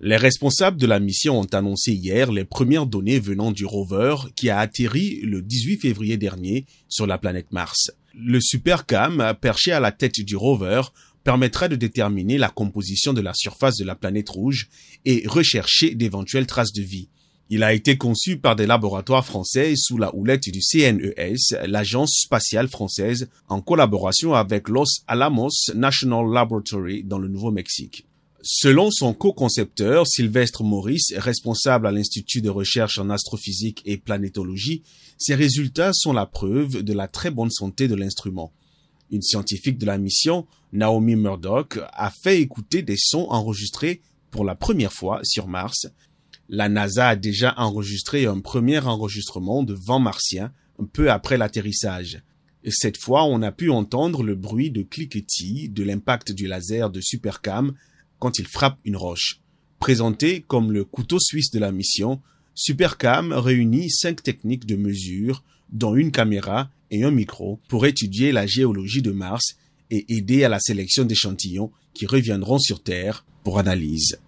Les responsables de la mission ont annoncé hier les premières données venant du rover qui a atterri le 18 février dernier sur la planète Mars. Le SuperCam, perché à la tête du rover, permettra de déterminer la composition de la surface de la planète rouge et rechercher d'éventuelles traces de vie. Il a été conçu par des laboratoires français sous la houlette du CNES, l'agence spatiale française, en collaboration avec Los Alamos National Laboratory dans le Nouveau-Mexique. Selon son co-concepteur Sylvestre Maurice, responsable à l'Institut de recherche en astrophysique et planétologie, ces résultats sont la preuve de la très bonne santé de l'instrument. Une scientifique de la mission, Naomi Murdoch, a fait écouter des sons enregistrés pour la première fois sur Mars la NASA a déjà enregistré un premier enregistrement de vent martien peu après l'atterrissage. Cette fois, on a pu entendre le bruit de cliquetis de l'impact du laser de Supercam quand il frappe une roche. Présenté comme le couteau suisse de la mission, Supercam réunit cinq techniques de mesure, dont une caméra et un micro, pour étudier la géologie de Mars et aider à la sélection d'échantillons qui reviendront sur Terre pour analyse.